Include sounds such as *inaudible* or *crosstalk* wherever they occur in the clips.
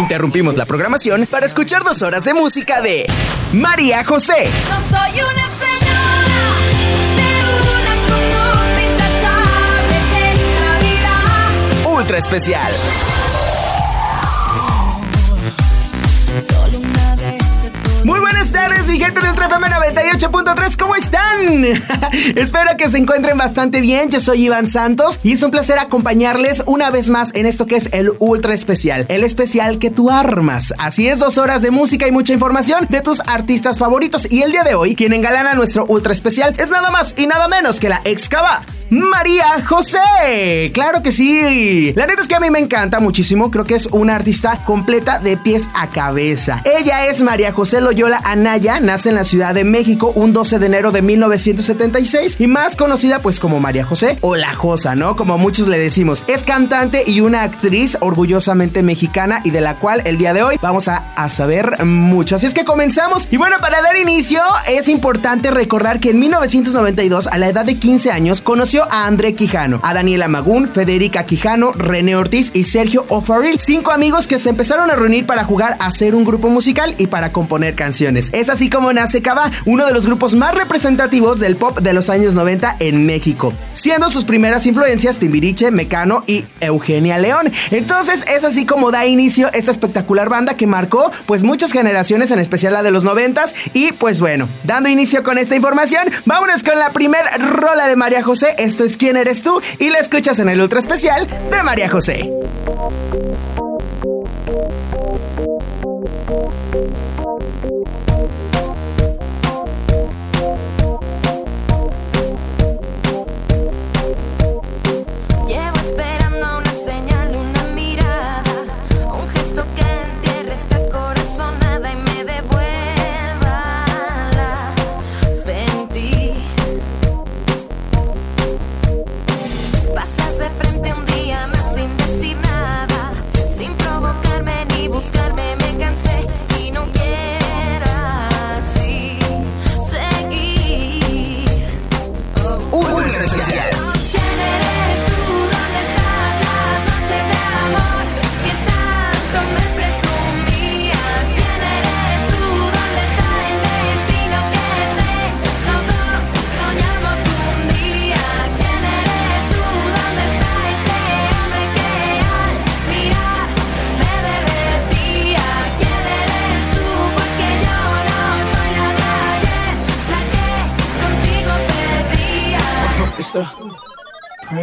interrumpimos la programación para escuchar dos horas de música de María José. No soy una señora de una en la vida. Ultra especial. Muy buenas tardes, mi gente de Ultra FM 98.3, ¿cómo están? *laughs* Espero que se encuentren bastante bien, yo soy Iván Santos y es un placer acompañarles una vez más en esto que es el Ultra Especial, el especial que tú armas. Así es, dos horas de música y mucha información de tus artistas favoritos y el día de hoy, quien engalana nuestro Ultra Especial es nada más y nada menos que la excava. María José, claro que sí. La neta es que a mí me encanta muchísimo, creo que es una artista completa de pies a cabeza. Ella es María José Loyola Anaya, nace en la Ciudad de México un 12 de enero de 1976 y más conocida pues como María José o La Josa, ¿no? Como muchos le decimos. Es cantante y una actriz orgullosamente mexicana y de la cual el día de hoy vamos a, a saber mucho. Así es que comenzamos. Y bueno, para dar inicio es importante recordar que en 1992, a la edad de 15 años, conoció a André Quijano, a Daniela Magún, Federica Quijano, René Ortiz y Sergio O'Farrill, cinco amigos que se empezaron a reunir para jugar a hacer un grupo musical y para componer canciones. Es así como nace Cava, uno de los grupos más representativos del pop de los años 90 en México, siendo sus primeras influencias Timbiriche, Mecano y Eugenia León. Entonces es así como da inicio esta espectacular banda que marcó pues muchas generaciones, en especial la de los 90 y pues bueno, dando inicio con esta información, vámonos con la primer rola de María José. Esto es ¿Quién eres tú? Y la escuchas en el ultra especial de María José.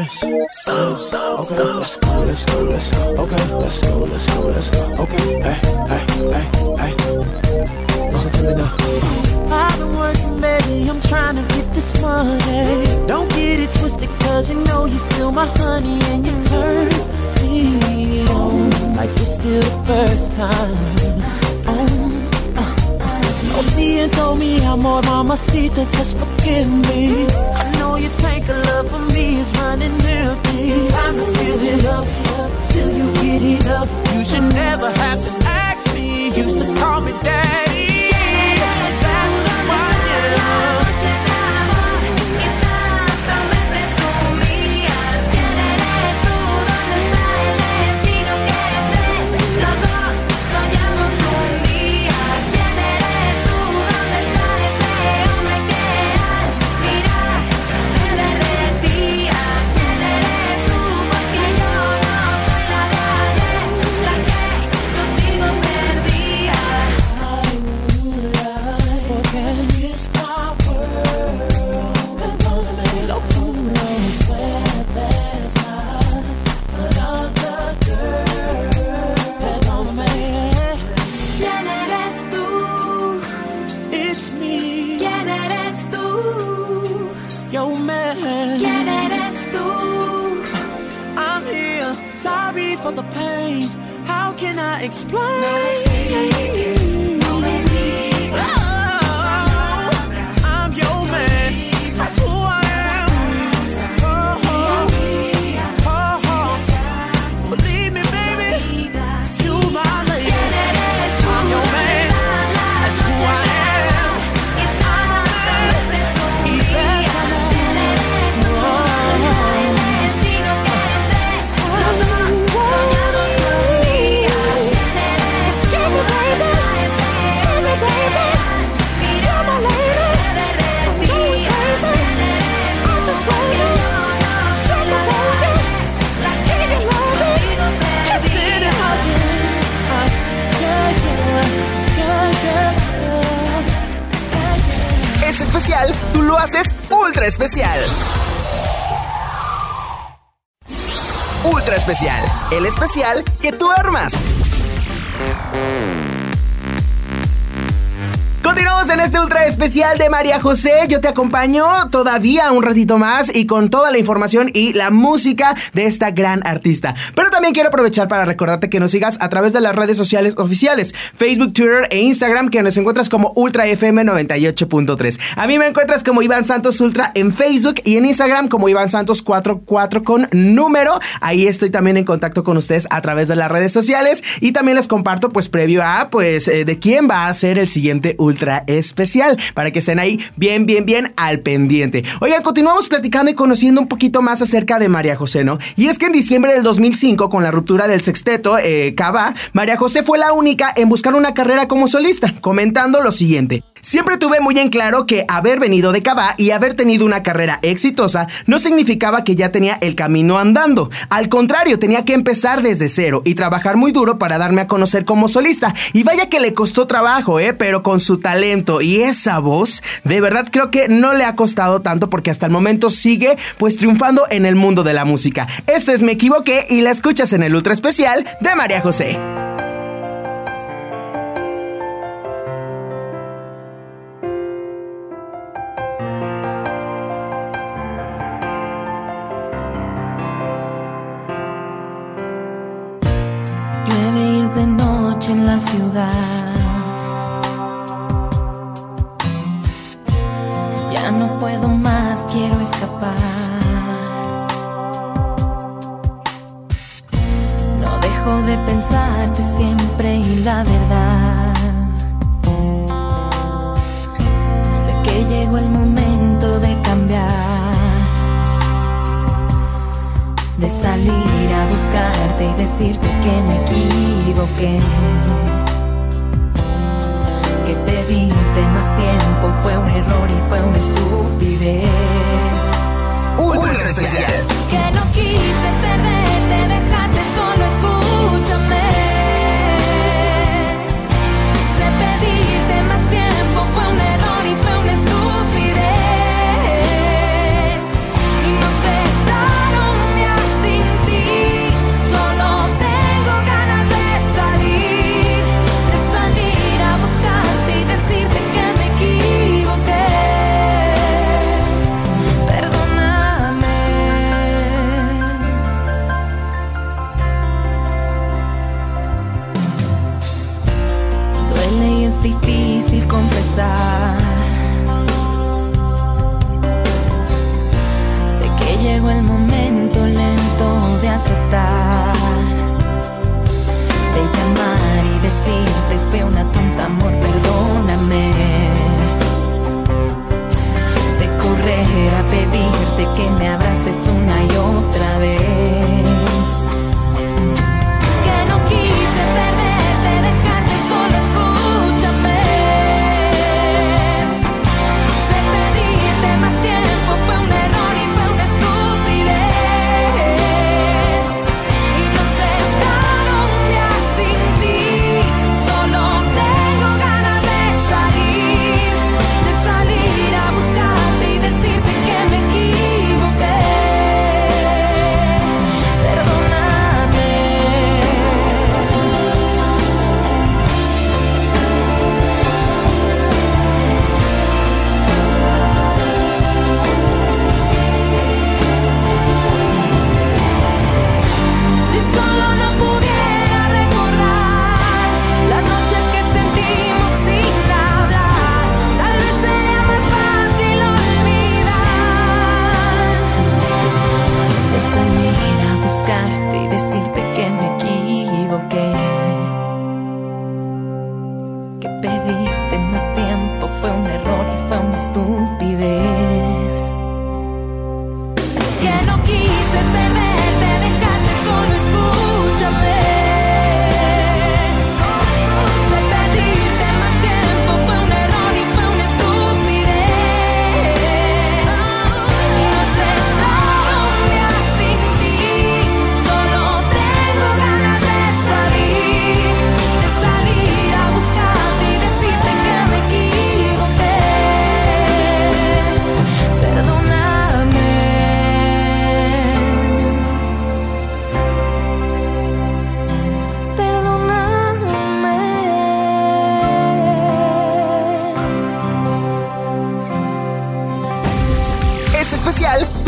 Prince. Okay, let's go, let's go, let's go. Okay, let's go, let's go, let's go. Okay, hey, hey, hey, hey. Listen to me now. I've been working, baby, I'm trying to get this money. Don't get it twisted, cause you know you're still my honey and you turn me on like it's still the first time. On, uh, no, see, and told me I'm more mamacita, just forgive me. I your tank of love for me is running. Time to fill it up till you get it up. You should never have to ask me. Used to call me daddy. That's why, yeah. cannot explain. Tú haces ultra especial. Ultra especial, el especial que tú armas. Continuamos en este ultra especial de María José. Yo te acompaño todavía un ratito más y con toda la información y la música de esta gran artista. Pero también quiero aprovechar para recordarte que nos sigas a través de las redes sociales oficiales: Facebook, Twitter e Instagram, que nos encuentras como Ultra FM 98.3. A mí me encuentras como Iván Santos Ultra en Facebook y en Instagram como Iván Santos 44 con número. Ahí estoy también en contacto con ustedes a través de las redes sociales y también les comparto, pues, previo a, pues, eh, de quién va a ser el siguiente ultra especial para que estén ahí bien, bien, bien al pendiente. Oigan, continuamos platicando y conociendo un poquito más acerca de María José, ¿no? Y es que en diciembre del 2005, con la ruptura del sexteto eh, Cava, María José fue la única en buscar una carrera como solista, comentando lo siguiente. Siempre tuve muy en claro que haber venido de Cabá y haber tenido una carrera exitosa no significaba que ya tenía el camino andando. Al contrario, tenía que empezar desde cero y trabajar muy duro para darme a conocer como solista. Y vaya que le costó trabajo, ¿eh? Pero con su talento y esa voz, de verdad creo que no le ha costado tanto porque hasta el momento sigue pues triunfando en el mundo de la música. Esto es Me Equivoqué y la escuchas en el Ultra Especial de María José. En la ciudad. Ya no puedo más, quiero escapar. No dejo de pensarte siempre y la verdad. Sé que llegó el momento de salir a buscarte y decirte que me equivoqué. Que pedirte más tiempo fue un error y fue una estupidez. Ultra especial. Que no quise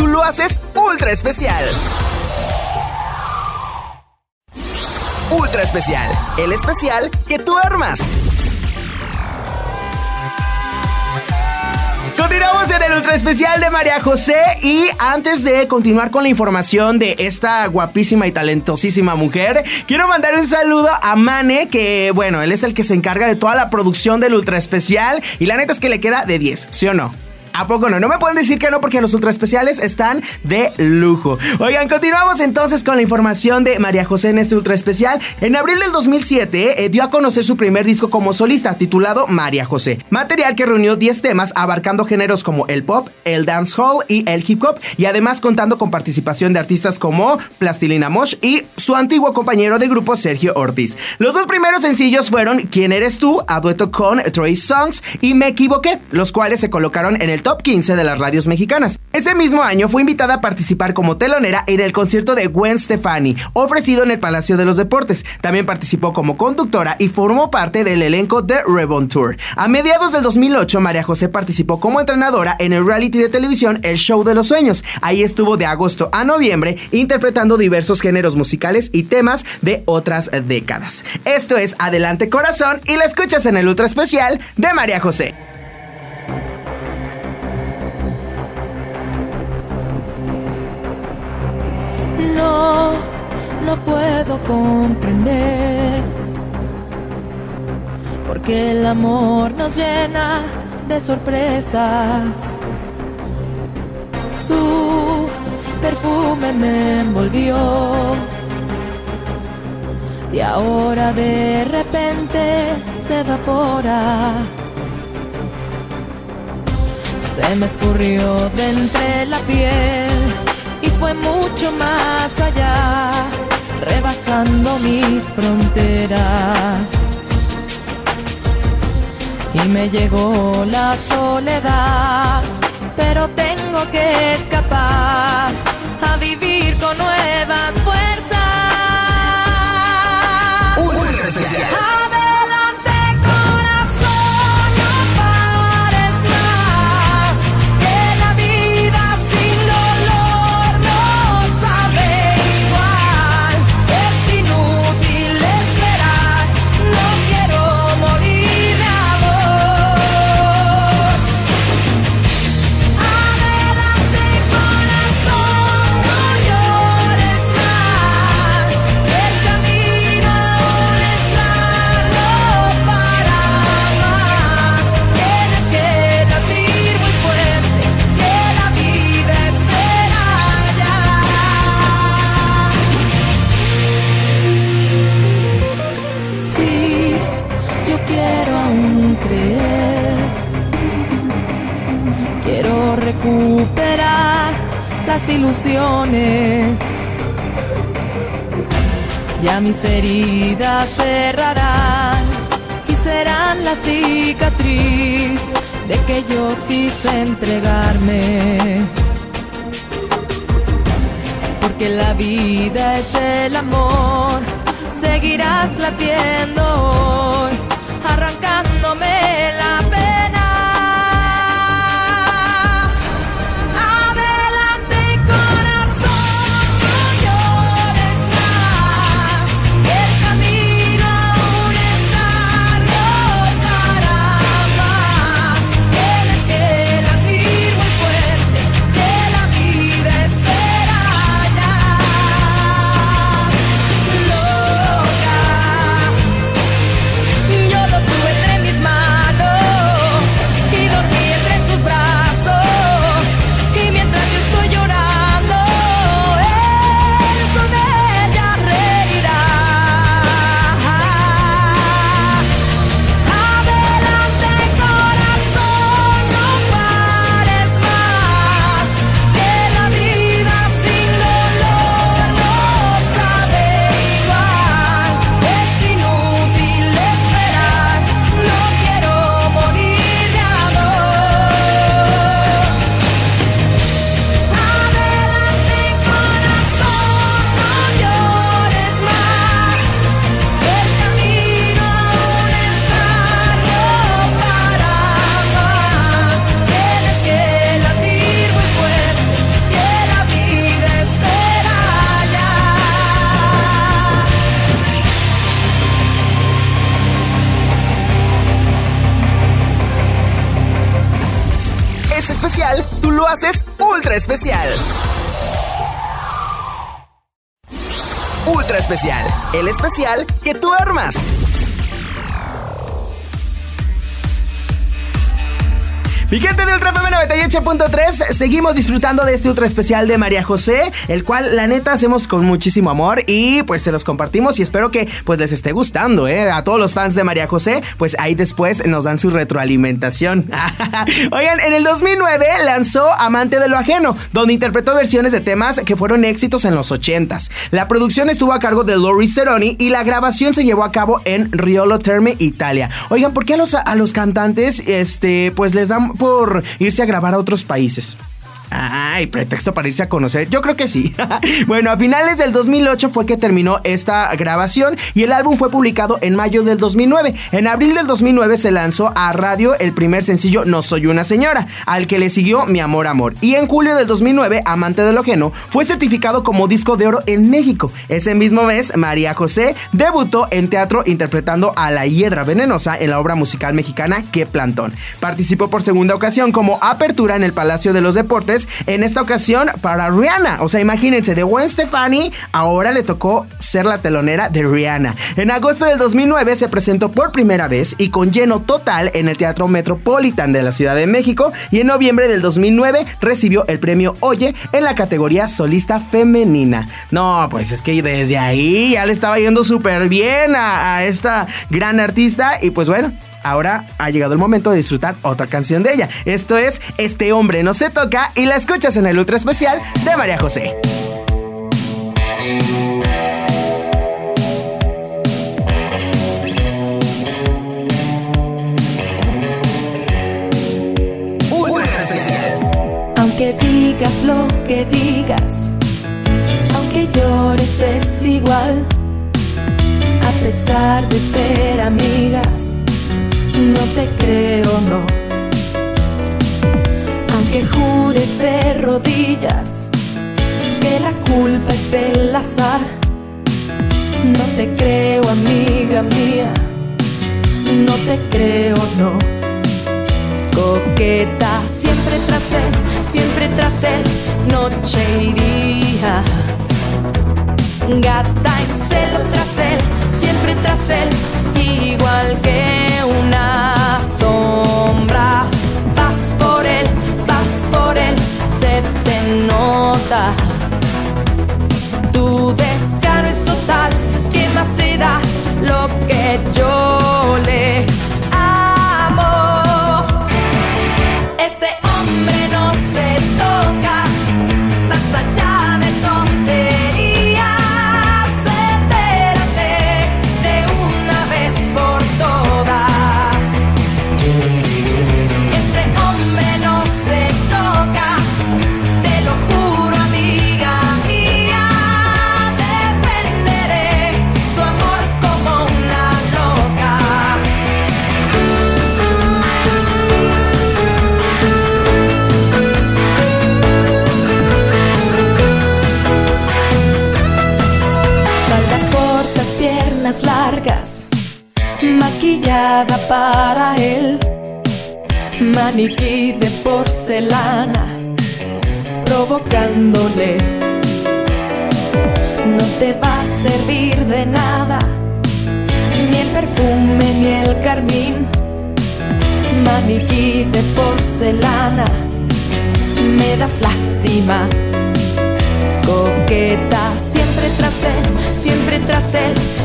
lo haces ultra especial. Ultra especial, el especial que tú armas. Continuamos en el ultra especial de María José y antes de continuar con la información de esta guapísima y talentosísima mujer, quiero mandar un saludo a Mane, que bueno, él es el que se encarga de toda la producción del ultra especial y la neta es que le queda de 10, ¿sí o no? ¿A poco no? No me pueden decir que no porque los ultra especiales están de lujo. Oigan, continuamos entonces con la información de María José en este ultra especial. En abril del 2007 eh, dio a conocer su primer disco como solista titulado María José. Material que reunió 10 temas abarcando géneros como el pop, el dancehall y el hip hop y además contando con participación de artistas como Plastilina Mosh y su antiguo compañero de grupo Sergio Ortiz. Los dos primeros sencillos fueron ¿Quién eres tú? a dueto con Troy Songs y Me equivoqué, los cuales se colocaron en el top 15 de las radios mexicanas. Ese mismo año fue invitada a participar como telonera en el concierto de Gwen Stefani, ofrecido en el Palacio de los Deportes. También participó como conductora y formó parte del elenco de Rebon Tour. A mediados del 2008, María José participó como entrenadora en el reality de televisión El Show de los Sueños. Ahí estuvo de agosto a noviembre interpretando diversos géneros musicales y temas de otras décadas. Esto es Adelante Corazón y la escuchas en el ultra especial de María José. No, no puedo comprender. Porque el amor nos llena de sorpresas. Su perfume me envolvió. Y ahora de repente se evapora. Se me escurrió de entre la piel fue mucho más allá, rebasando mis fronteras. Y me llegó la soledad, pero tengo que escapar a vivir con nuevas fuerzas. Especial. Vida es el amor, seguirás latiendo especial. Ultra especial, el especial que tú armas. Gente de Ultra FM 98.3, seguimos disfrutando de este ultra especial de María José, el cual la neta hacemos con muchísimo amor y pues se los compartimos y espero que pues les esté gustando, ¿eh? A todos los fans de María José, pues ahí después nos dan su retroalimentación. *laughs* Oigan, en el 2009 lanzó Amante de lo Ajeno, donde interpretó versiones de temas que fueron éxitos en los 80s. La producción estuvo a cargo de Lori Ceroni y la grabación se llevó a cabo en Riolo Terme, Italia. Oigan, ¿por qué a los, a los cantantes, este, pues les dan por irse a grabar a otros países? Ay, pretexto para irse a conocer. Yo creo que sí. *laughs* bueno, a finales del 2008 fue que terminó esta grabación y el álbum fue publicado en mayo del 2009. En abril del 2009 se lanzó a radio el primer sencillo No Soy una Señora, al que le siguió Mi Amor Amor. Y en julio del 2009, Amante de lo Ajeno fue certificado como disco de oro en México. Ese mismo mes, María José debutó en teatro interpretando a la Hiedra Venenosa en la obra musical mexicana Que Plantón. Participó por segunda ocasión como apertura en el Palacio de los Deportes en esta ocasión para Rihanna. O sea, imagínense, de Gwen Stefani ahora le tocó ser la telonera de Rihanna. En agosto del 2009 se presentó por primera vez y con lleno total en el Teatro Metropolitan de la Ciudad de México y en noviembre del 2009 recibió el premio Oye en la categoría solista femenina. No, pues es que desde ahí ya le estaba yendo súper bien a, a esta gran artista y pues bueno, ahora ha llegado el momento de disfrutar otra canción de ella. Esto es Este hombre no se toca y la escuchas en el ultra especial de María José. Ultra especial. Aunque digas lo que digas, aunque llores es igual. A pesar de ser amigas, no te creo, no. Aunque jures de rodillas que la culpa es del azar, no te creo, amiga mía. No te creo, no coqueta, siempre tras él, siempre tras él, noche y día. Gata en celo tras él, siempre tras él, igual que una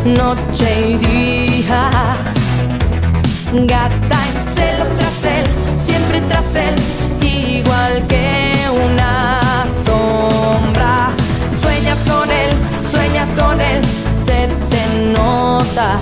noche y día. Gata en celo tras él, siempre tras él, igual que una sombra. Sueñas con él, sueñas con él, se te nota.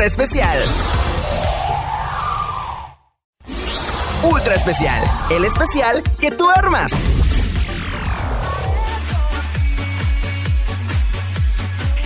Ultra especial. Ultra especial, el especial que tú armas.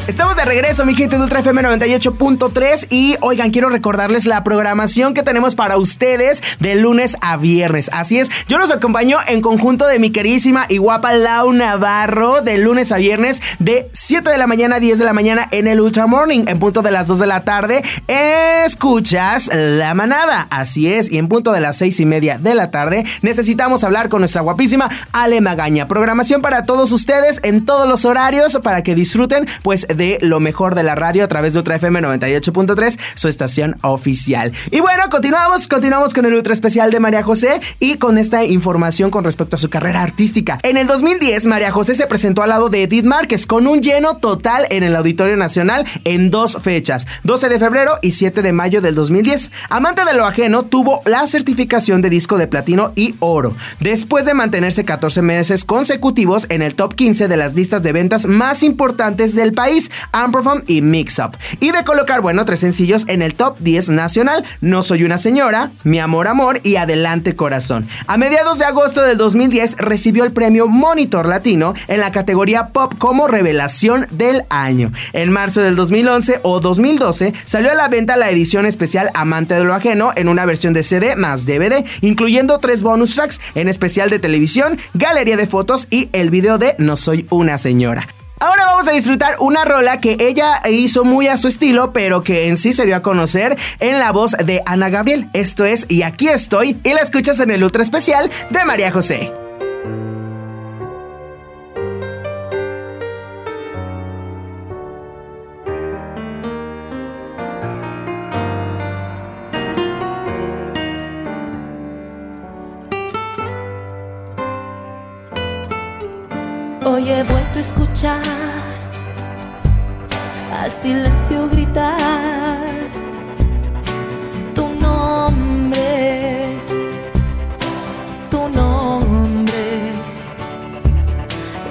Estamos de regreso, mi gente de Ultra FM 98.3 y oigan, quiero recordarles la programación que tenemos para ustedes de lunes a viernes. Así es, yo los acompaño en conjunto de mi queridísima y guapa Lau Navarro de lunes a viernes de 7 de la mañana a 10 de la mañana en el Ultra Morning. En punto de las 2 de la tarde escuchas La Manada. Así es, y en punto de las 6 y media de la tarde necesitamos hablar con nuestra guapísima Ale Magaña. Programación para todos ustedes en todos los horarios para que disfruten pues de lo mejor de la radio a través de Ultra FM 98.3, su estación oficial. Y bueno, continuamos, continuamos con el Ultra Especial de María José y con esta información con respecto a su carrera artística. En el 2010, María José se presentó al lado de Edith Márquez con un lleno total en el Auditorio Nacional en dos fechas, 12 de febrero y 7 de mayo del 2010. Amante de lo ajeno, tuvo la certificación de disco de platino y oro, después de mantenerse 14 meses consecutivos en el top 15 de las listas de ventas más importantes del país, Amperform y Mix Up, y de colocar, bueno, tres sencillos en el top 10 nacional, No Soy Una Señora, Mi Amor Amor y Adelante Corazón. A mediados de agosto del 2010 recibió el premio Monitor Latino en la categoría Pop como Revelación del Año. En marzo del 2011 o 2012 salió a la venta la edición especial Amante de lo Ajeno en una versión de CD más DVD, incluyendo tres bonus tracks, en especial de televisión, galería de fotos y el video de No Soy Una Señora. Ahora vamos a disfrutar una rola que ella hizo muy a su estilo, pero que en sí se dio a conocer en la voz de Ana Gabriel. Esto es Y aquí estoy, y la escuchas en el ultra especial de María José. Hoy he vuelto a escuchar al silencio gritar tu nombre, tu nombre.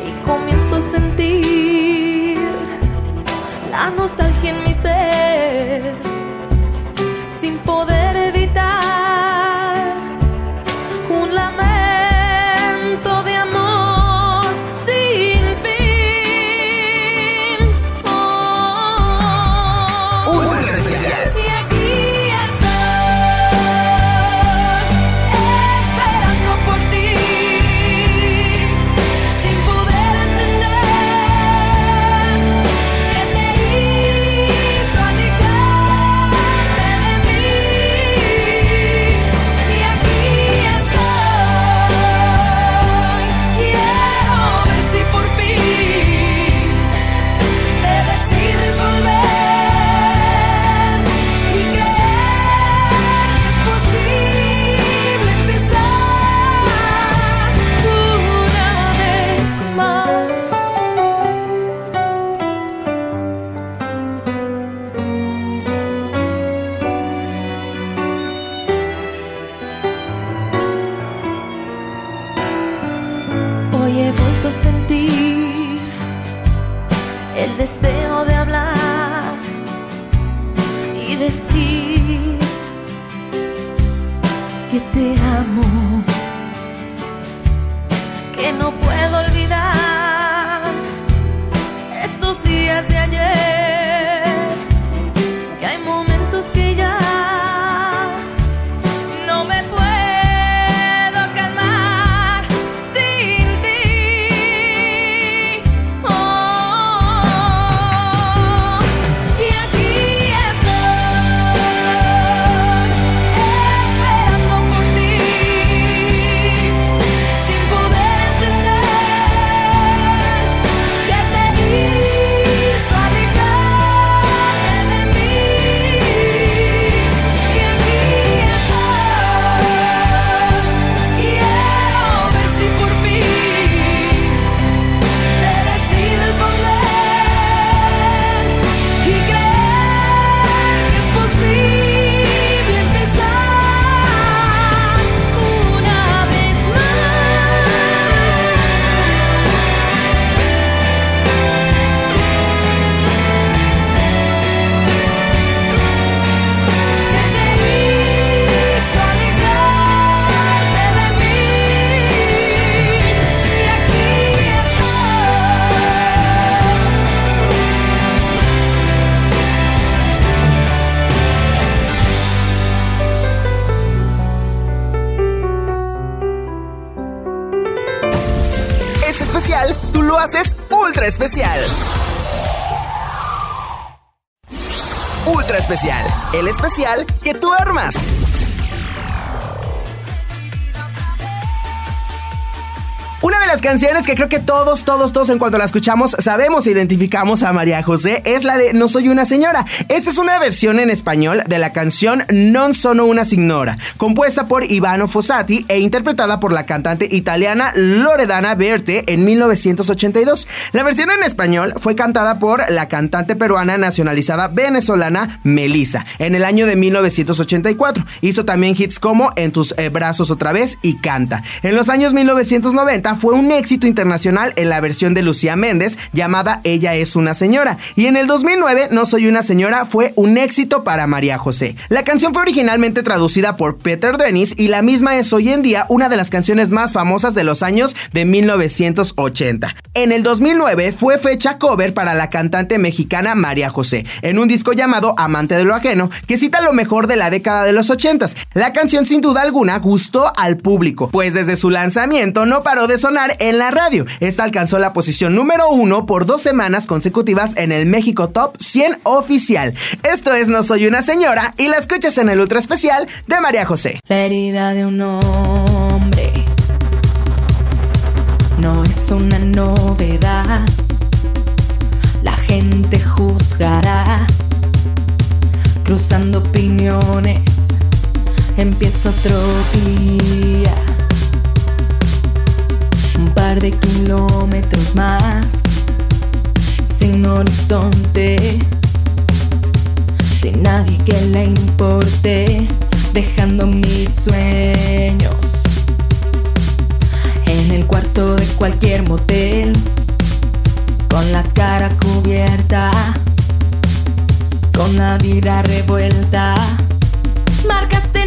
Y comienzo a sentir la nostalgia en mi ser sin poder ultra especial. Ultra especial, el especial que tú armas. Canciones que creo que todos, todos, todos en cuanto la escuchamos sabemos e identificamos a María José es la de No soy una señora. Esta es una versión en español de la canción Non sono una signora, compuesta por Ivano Fossati e interpretada por la cantante italiana Loredana Berti en 1982. La versión en español fue cantada por la cantante peruana nacionalizada venezolana Melissa en el año de 1984. Hizo también hits como En tus eh, brazos otra vez y Canta. En los años 1990 fue un éxito internacional en la versión de Lucía Méndez llamada Ella es una señora. Y en el 2009 No soy una señora fue un éxito para María José. La canción fue originalmente traducida por Peter Dennis y la misma es hoy en día una de las canciones más famosas de los años de 1980. En el 2009 fue fecha cover para la cantante mexicana María José, en un disco llamado Amante de lo Ajeno, que cita lo mejor de la década de los 80. La canción sin duda alguna gustó al público, pues desde su lanzamiento no paró de sonar en la radio. Esta alcanzó la posición número uno por dos semanas consecutivas en el México Top 100 oficial. Esto es No Soy una Señora y la escuchas en el ultra especial de María José. La herida de un hombre no es una novedad. La gente juzgará, cruzando opiniones. Empieza otro día, un par de kilómetros más, sin horizonte sin nadie que le importe, dejando mis sueños en el cuarto de cualquier motel, con la cara cubierta, con la vida revuelta. Marcaste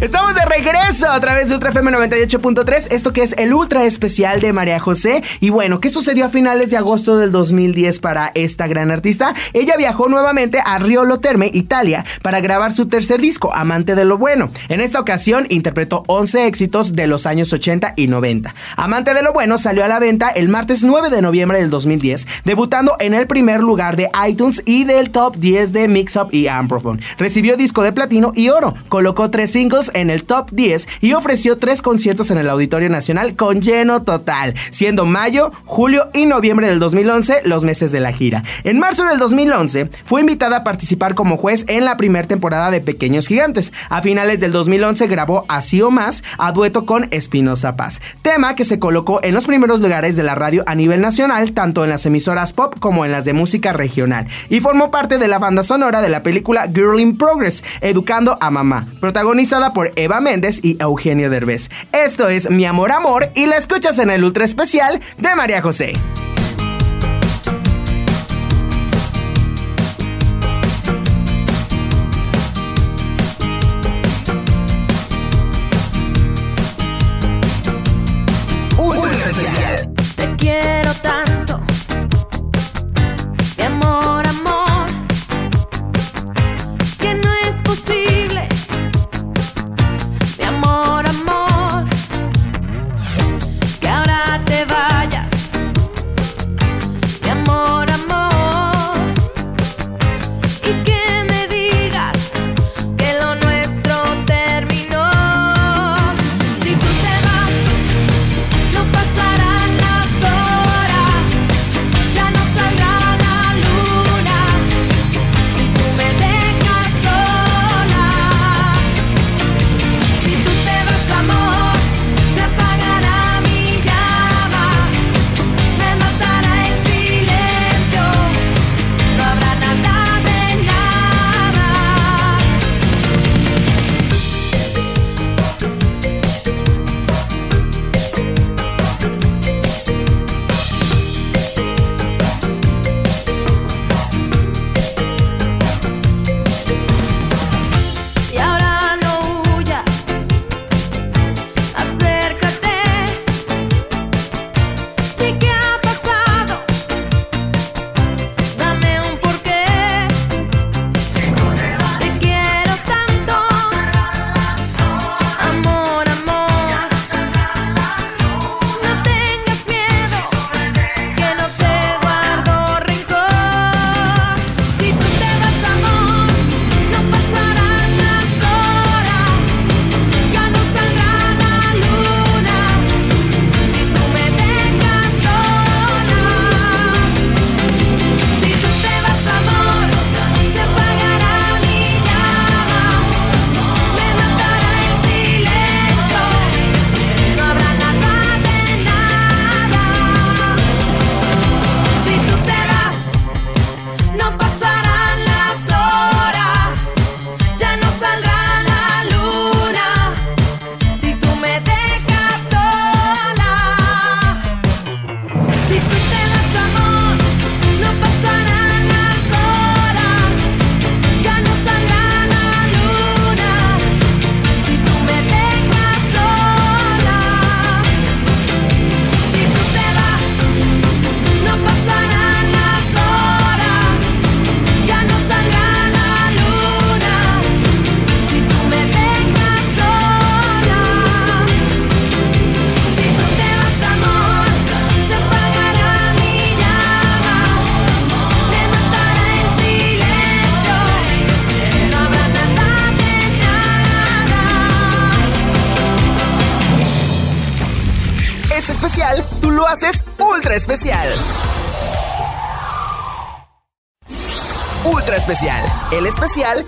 Estamos de regreso a través de Ultra FM 98.3, esto que es el ultra especial de María José. Y bueno, ¿qué sucedió a finales de agosto del 2010 para esta gran artista? Ella viajó nuevamente a Riolo Terme, Italia, para grabar su tercer disco, Amante de lo Bueno. En esta ocasión interpretó 11 éxitos de los años 80 y 90. Amante de lo Bueno salió a la venta el martes 9 de noviembre del 2010, debutando en el primer lugar de iTunes y del top 10 de Mixup y Amprophone. Recibió disco de platino y oro, colocó tres singles en el top 10 y ofreció tres conciertos en el Auditorio Nacional con lleno total, siendo mayo, julio y noviembre del 2011 los meses de la gira. En marzo del 2011 fue invitada a participar como juez en la primera temporada de Pequeños Gigantes. A finales del 2011 grabó Así o Más a dueto con Espinosa Paz, tema que se colocó en los primeros lugares de la radio a nivel nacional, tanto en las emisoras pop como en las de música regional, y formó parte de la banda sonora de la película Girl in Progress, Educando a Mamá, protagonizada por Eva Méndez y Eugenio Derbez. Esto es Mi Amor Amor y la escuchas en el ultra especial de María José. Especial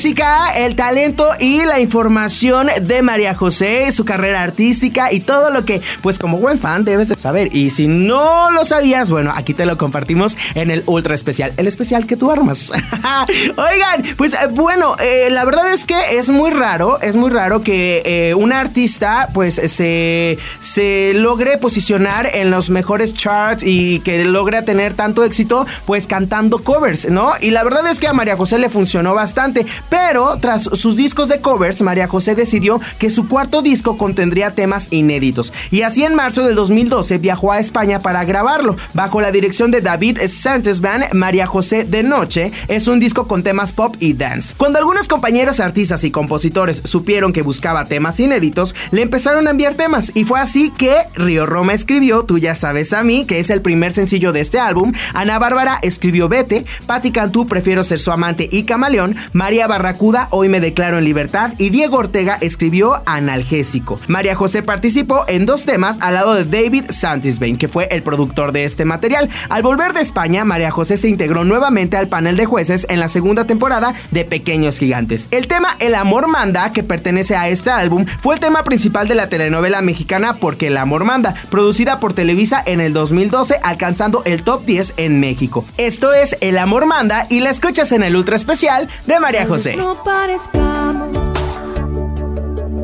música, el talento y la información de María José, su carrera artística y todo lo que, pues como buen fan, debes de saber. Y si no lo sabías, bueno, aquí te lo compartimos en el ultra especial, el especial que tú armas. *laughs* Oigan, pues eh, bueno, eh, la verdad es que es muy raro, es muy raro que eh, una artista pues se, se logre posicionar en los mejores charts y que logre tener tanto éxito pues cantando covers, ¿no? Y la verdad es que a María José le funcionó bastante, pero tras sus discos de covers, María José decidió que su cuarto disco contendría temas inéditos. Y así en marzo del 2012 viajó a España para grabarlo. Bajo la dirección de David Santos Band, María José de Noche es un disco con temas pop y dance. Cuando algunos compañeros artistas y compositores supieron que buscaba temas inéditos, le empezaron a enviar temas y fue así que Río Roma escribió Tú ya sabes a mí, que es el primer sencillo de este álbum, Ana Bárbara escribió Vete, Patti Cantú Prefiero ser su amante y camaleón, María Barracuda Hoy me declaro en libertad y Diego Ortega escribió Analgésico. María José participó en dos temas al lado de David Santisbane, que fue el productor de este material. Al volver de España, María José se integró nuevamente al panel de jueces en la segunda temporada de Pequeños Gigantes. El tema El amor manda, que pertenece a este álbum, fue el tema principal de la telenovela mexicana Porque el amor manda, producida por Televisa en el 2012, alcanzando el top 10 en México. Esto es El amor manda y la escuchas en el ultra especial de María Tal No parezcamos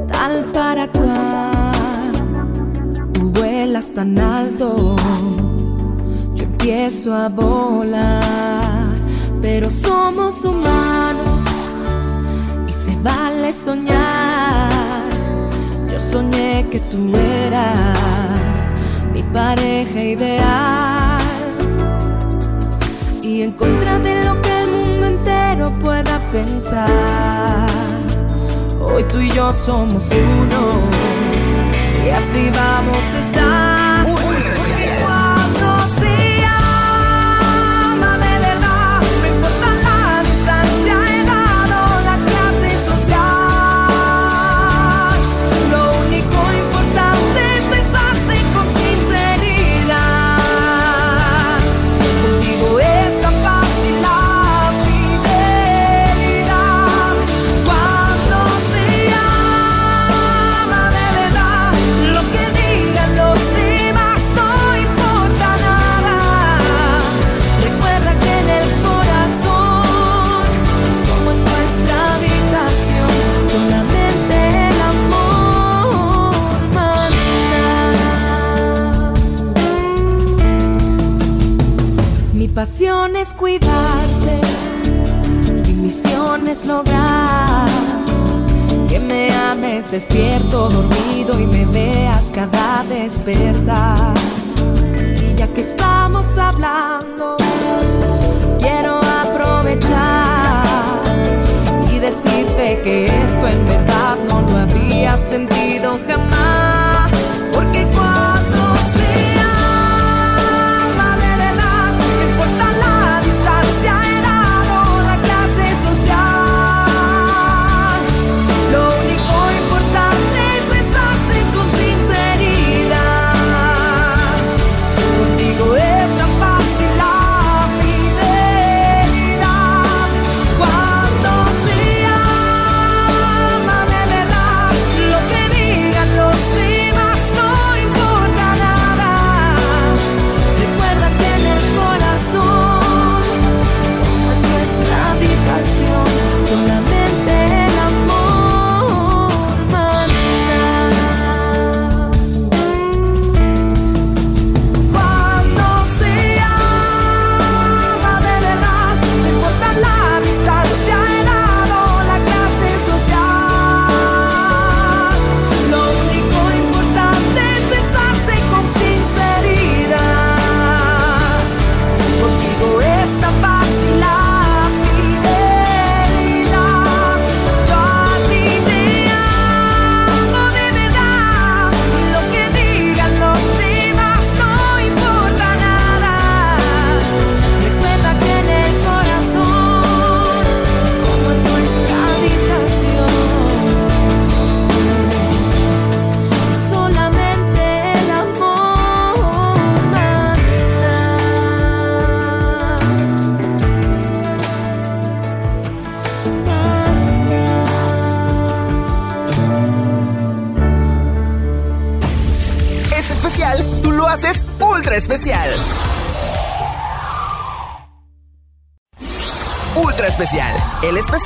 tal para cual. Tú vuelas tan alto, yo empiezo a volar. Pero somos humanos y se vale soñar. Yo soñé que tú eras mi pareja ideal y en contra de lo que entero pueda pensar. Hoy tú y yo somos uno y así vamos a estar. Pasión es cuidarte, mi misión es lograr que me ames despierto, dormido y me veas cada despertar. Y ya que estamos hablando, quiero aprovechar y decirte que esto en verdad no lo había sentido jamás.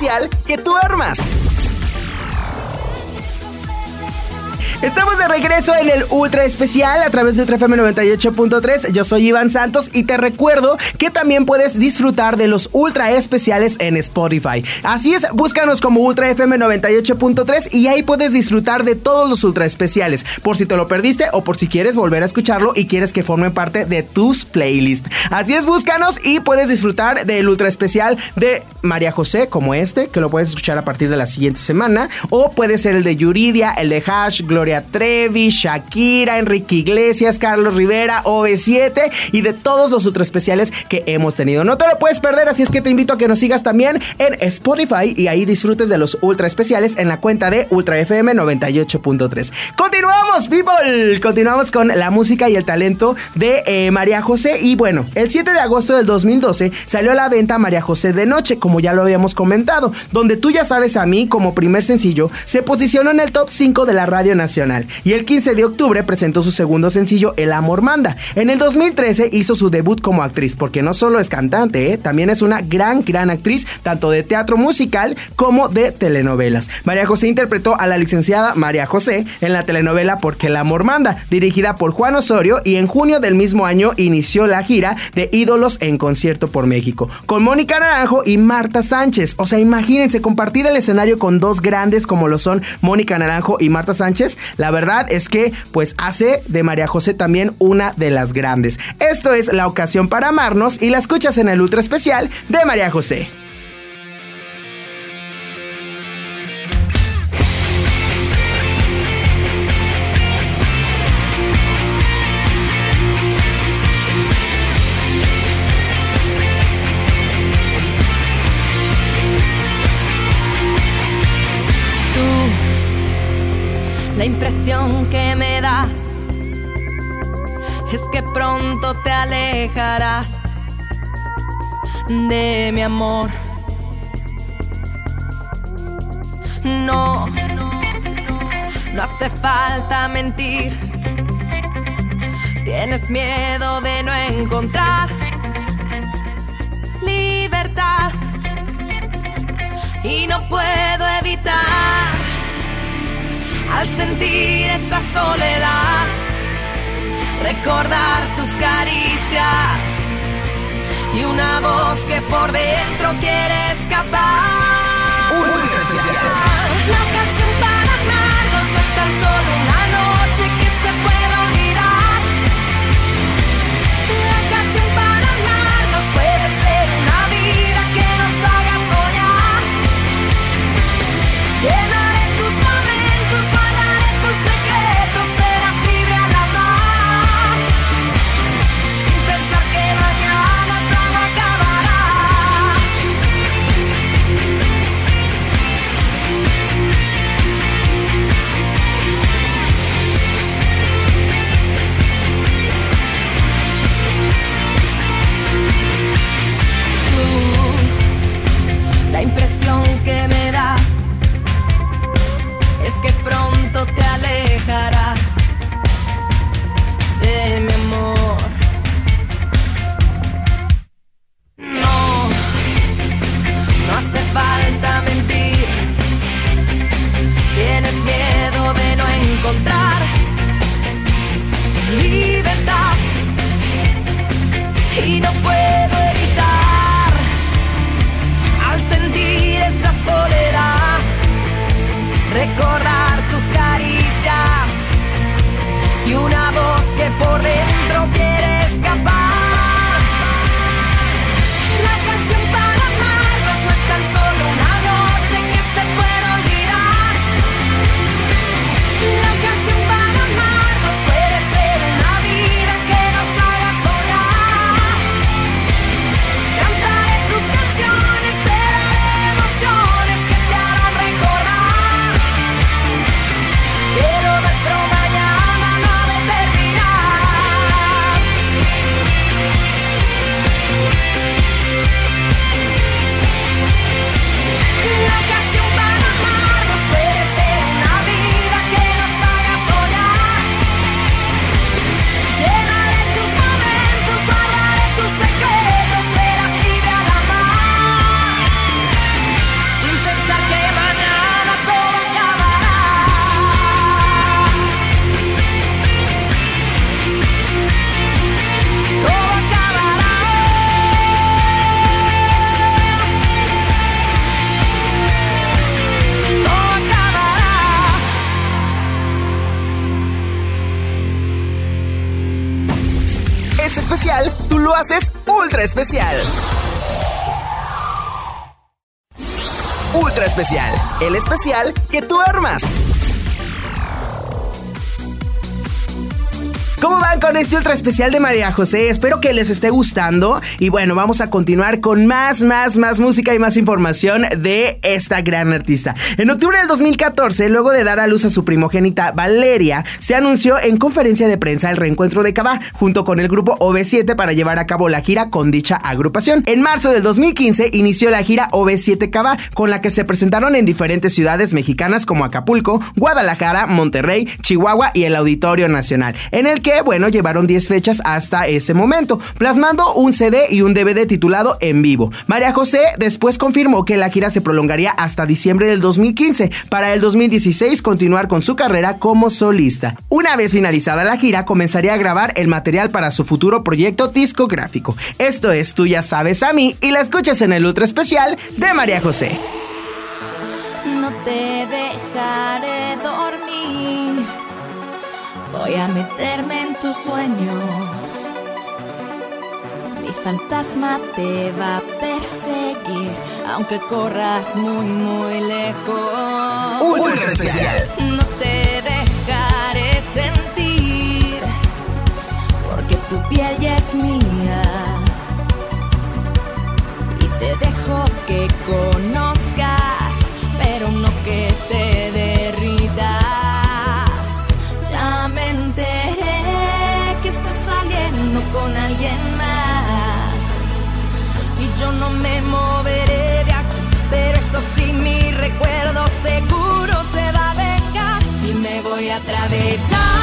Especial Regreso en el Ultra Especial a través de Ultra FM 98.3. Yo soy Iván Santos y te recuerdo que también puedes disfrutar de los Ultra Especiales en Spotify. Así es, búscanos como Ultra FM 98.3 y ahí puedes disfrutar de todos los Ultra Especiales. Por si te lo perdiste o por si quieres volver a escucharlo y quieres que forme parte de tus playlists. Así es, búscanos y puedes disfrutar del Ultra Especial de María José, como este, que lo puedes escuchar a partir de la siguiente semana. O puede ser el de Yuridia, el de Hash, Gloria Trevi, Shakira, Enrique Iglesias, Carlos Rivera, OV7 y de todos los ultra especiales que hemos tenido. No te lo puedes perder, así es que te invito a que nos sigas también en Spotify y ahí disfrutes de los ultra especiales en la cuenta de Ultra FM 98.3. Continuamos, people. Continuamos con la música y el talento de eh, María José. Y bueno, el 7 de agosto del 2012 salió a la venta María José de Noche, como ya lo habíamos comentado, donde tú ya sabes a mí, como primer sencillo, se posicionó en el top 5 de la Radio Nacional. Y el 15 de octubre presentó su segundo sencillo, El Amor Manda. En el 2013 hizo su debut como actriz, porque no solo es cantante, ¿eh? también es una gran, gran actriz, tanto de teatro musical como de telenovelas. María José interpretó a la licenciada María José en la telenovela Porque el Amor Manda, dirigida por Juan Osorio, y en junio del mismo año inició la gira de Ídolos en concierto por México, con Mónica Naranjo y Marta Sánchez. O sea, imagínense compartir el escenario con dos grandes como lo son Mónica Naranjo y Marta Sánchez. La verdad es que pues hace de María José también una de las grandes. Esto es la ocasión para amarnos y la escuchas en el ultra especial de María José. Pronto te alejarás de mi amor. No, no hace falta mentir. Tienes miedo de no encontrar libertad y no puedo evitar al sentir esta soledad recordar tus caricias y una voz que por dentro quiere escapar. Este ultra especial de María José? Espero que les esté gustando. Y bueno, vamos a continuar con más, más, más música y más información de esta gran artista. En octubre del 2014, luego de dar a luz a su primogénita Valeria, se anunció en conferencia de prensa el reencuentro de Cabá junto con el grupo OV7 para llevar a cabo la gira con dicha agrupación. En marzo del 2015 inició la gira OV7 Cabá, con la que se presentaron en diferentes ciudades mexicanas como Acapulco, Guadalajara, Monterrey, Chihuahua y el Auditorio Nacional, en el que, bueno, llevaron 10 fechas hasta ese momento, plasmando un CD y un DVD titulado En Vivo. María José después confirmó que la gira se prolongaría hasta diciembre del 2015, para el 2016 continuar con su carrera como solista. Una vez finalizada la gira, comenzaría a grabar el material para su futuro proyecto discográfico. Esto es Tú ya sabes a mí y la escuchas en el ultra especial de María José. No te dejaré dormir. Voy a meterme en tus sueños. Mi fantasma te va a perseguir, aunque corras muy, muy lejos. Ultra especial. No te dejaré sentir, porque tu piel ya es mía. Y te dejo que conozcas, recuerdo seguro se va a vengar. Y me voy a atravesar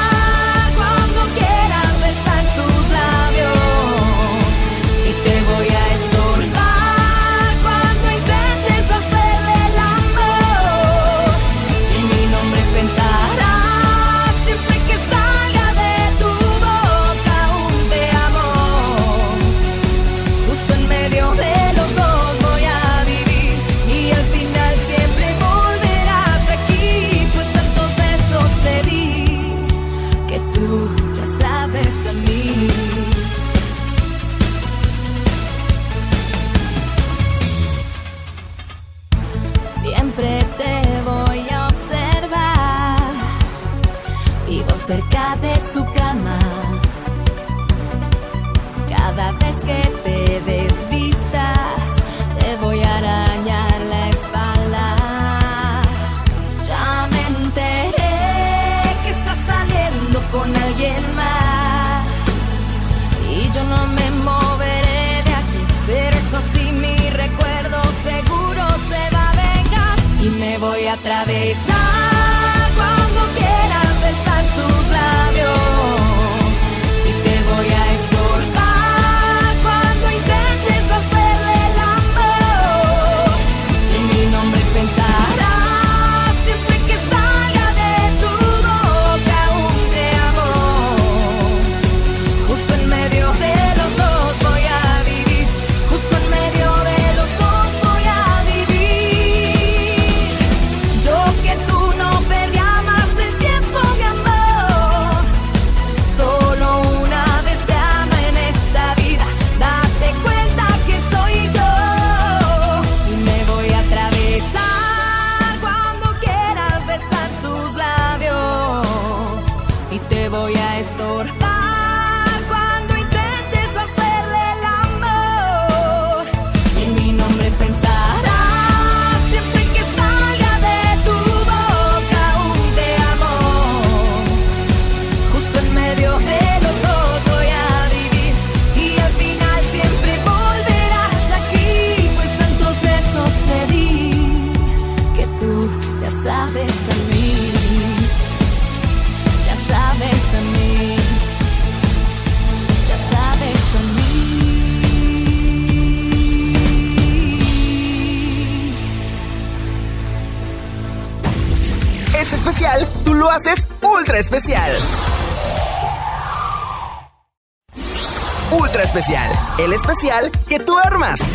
atravesar especial que tú armas.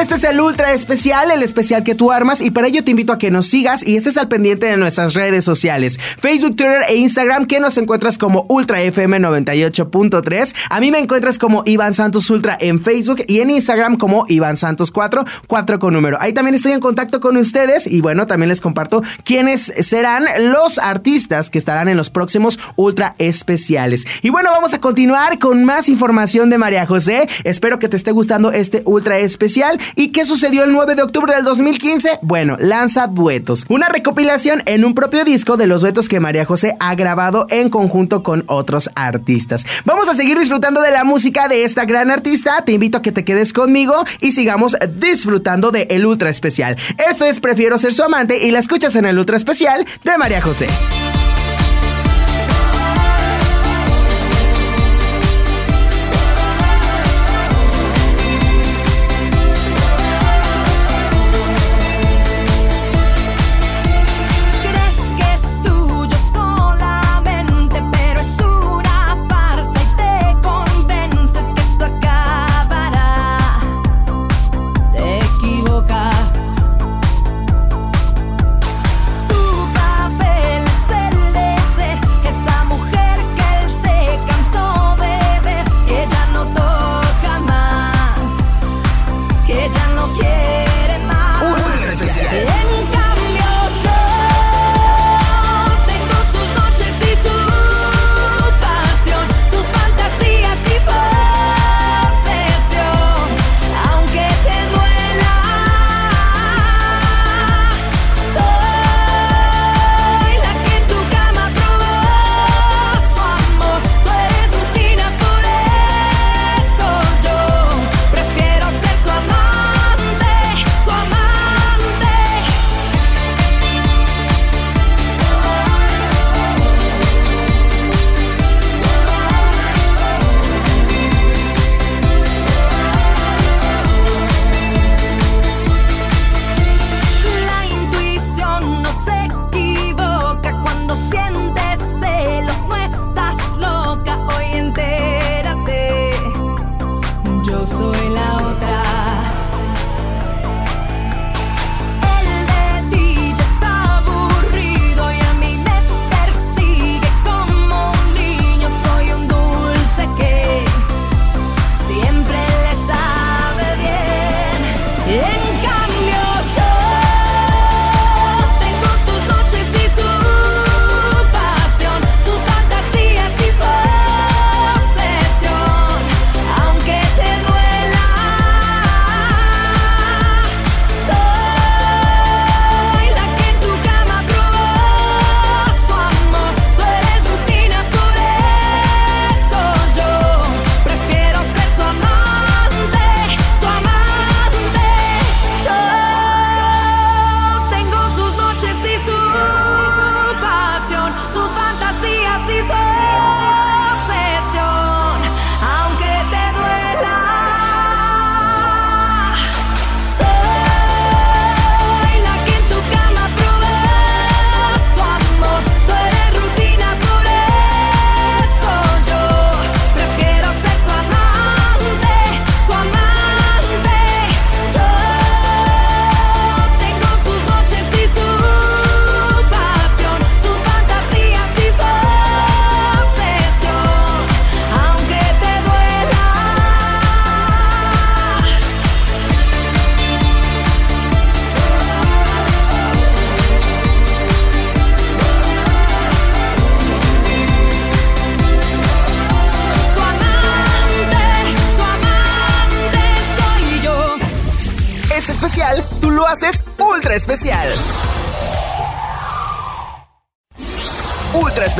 Este es el ultra especial, el especial que tú armas y para ello te invito a que nos sigas y estés al pendiente de nuestras redes sociales, Facebook, Twitter e Instagram que nos encuentras como Ultra FM 98.3. A mí me encuentras como Iván Santos Ultra en Facebook y en Instagram como Iván Santos 4, 4 con número. Ahí también estoy en contacto con ustedes y bueno, también les comparto quiénes serán los artistas que estarán en los próximos ultra especiales. Y bueno, vamos a continuar con más información de María José. Espero que te esté gustando este ultra especial. ¿Y qué sucedió el 9 de octubre del 2015? Bueno, lanza duetos. Una recopilación en un propio disco de los duetos que María José ha grabado en conjunto con otros artistas. Vamos a seguir disfrutando de la música de esta gran artista. Te invito a que te quedes conmigo y sigamos disfrutando de el ultra especial. Esto es Prefiero ser su amante y la escuchas en el ultra especial de María José.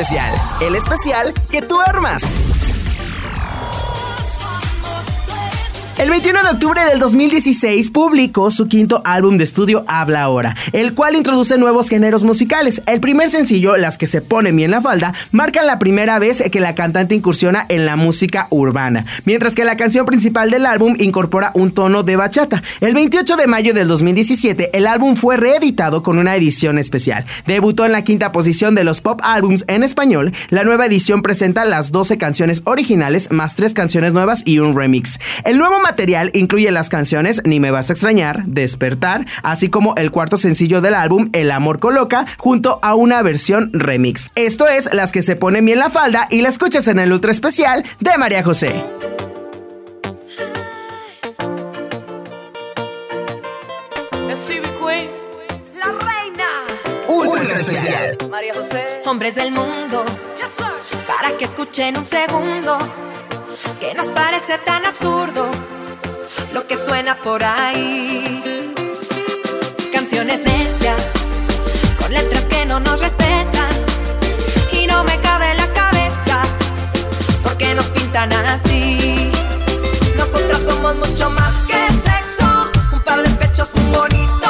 Especial, el especial que tú armas. El 21 de octubre del 2016 publicó su quinto álbum de estudio Habla Ahora, el cual introduce nuevos géneros musicales. El primer sencillo, Las que se ponen bien la falda, marca la primera vez que la cantante incursiona en la música urbana, mientras que la canción principal del álbum incorpora un tono de bachata. El 28 de mayo del 2017, el álbum fue reeditado con una edición especial. Debutó en la quinta posición de los pop albums en español. La nueva edición presenta las 12 canciones originales más 3 canciones nuevas y un remix. El nuevo material incluye las canciones Ni me vas a extrañar, Despertar, así como el cuarto sencillo del álbum El amor coloca, junto a una versión remix. Esto es las que se ponen bien la falda y la escuchas en el ultra especial de María José. Especial. María José. Hombres del mundo. Para que escuchen un segundo. Que nos parece tan absurdo. Lo que suena por ahí. Canciones necias. Con letras que no nos respetan. Y no me cabe la cabeza. Porque nos pintan así. Nosotras somos mucho más que sexo. Un par de pechos, un bonito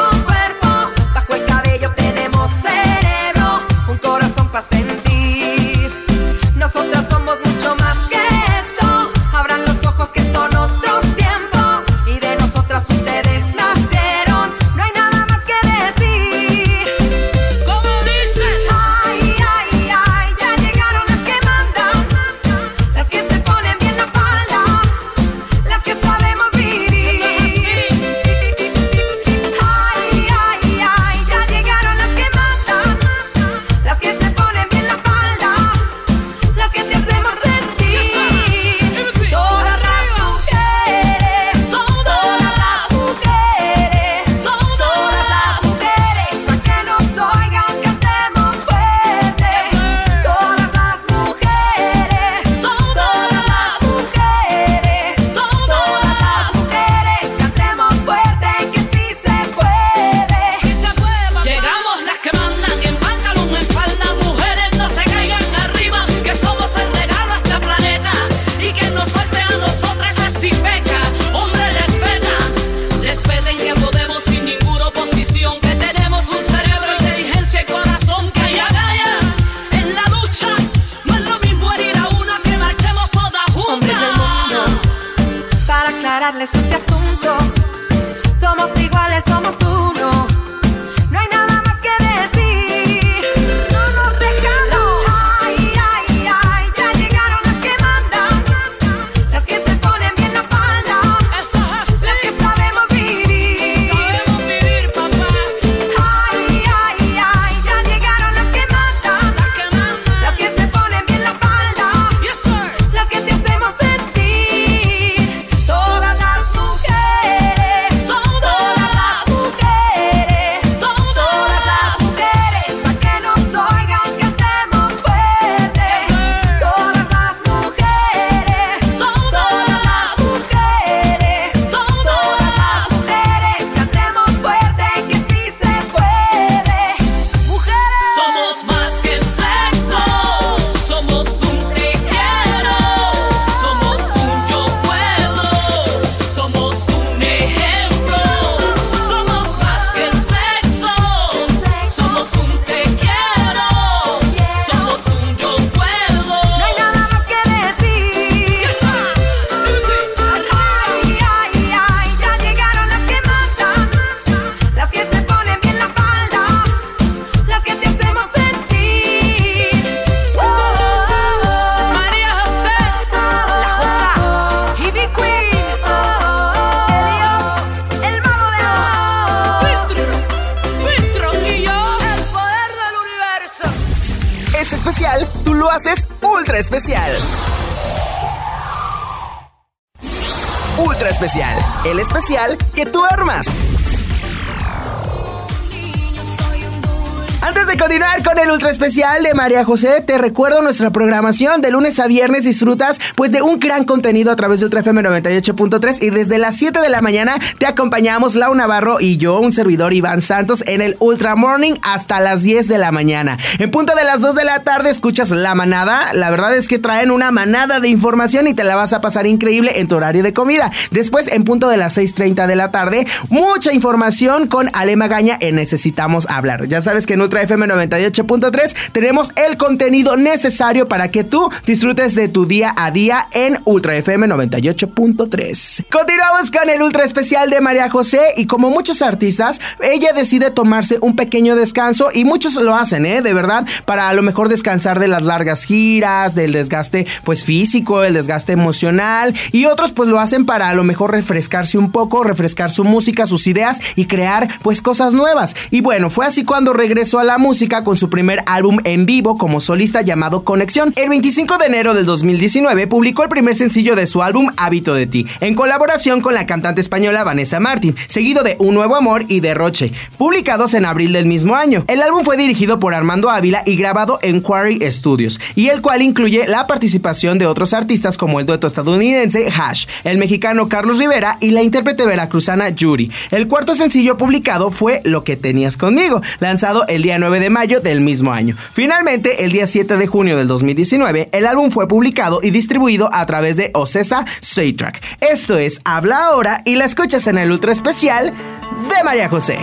de continuar con el ultra especial de María José, te recuerdo nuestra programación de lunes a viernes disfrutas pues de un gran contenido a través de Ultra FM 98.3 y desde las 7 de la mañana te acompañamos Lau Navarro y yo, un servidor Iván Santos en el Ultra Morning hasta las 10 de la mañana. En punto de las 2 de la tarde escuchas La Manada. La verdad es que traen una manada de información y te la vas a pasar increíble en tu horario de comida. Después, en punto de las 6.30 de la tarde, mucha información con Ale Magaña en Necesitamos Hablar. Ya sabes que en Ultra FM FM 98.3 tenemos el contenido necesario para que tú disfrutes de tu día a día en Ultra FM 98.3. Continuamos con el Ultra Especial de María José y como muchos artistas, ella decide tomarse un pequeño descanso y muchos lo hacen, ¿eh? De verdad, para a lo mejor descansar de las largas giras, del desgaste pues físico, el desgaste emocional y otros pues lo hacen para a lo mejor refrescarse un poco, refrescar su música, sus ideas y crear pues cosas nuevas. Y bueno, fue así cuando regresó a la música con su primer álbum en vivo como solista llamado Conexión. El 25 de enero del 2019 publicó el primer sencillo de su álbum Hábito de ti, en colaboración con la cantante española Vanessa Martin, seguido de Un Nuevo Amor y Derroche, publicados en abril del mismo año. El álbum fue dirigido por Armando Ávila y grabado en Quarry Studios, y el cual incluye la participación de otros artistas como el dueto estadounidense Hash, el mexicano Carlos Rivera y la intérprete veracruzana Yuri. El cuarto sencillo publicado fue Lo que tenías conmigo, lanzado el día 9 de mayo del mismo año. Finalmente, el día 7 de junio del 2019, el álbum fue publicado y distribuido a través de Ocesa Soundtrack. Esto es Habla ahora y la escuchas en el ultra especial de María José.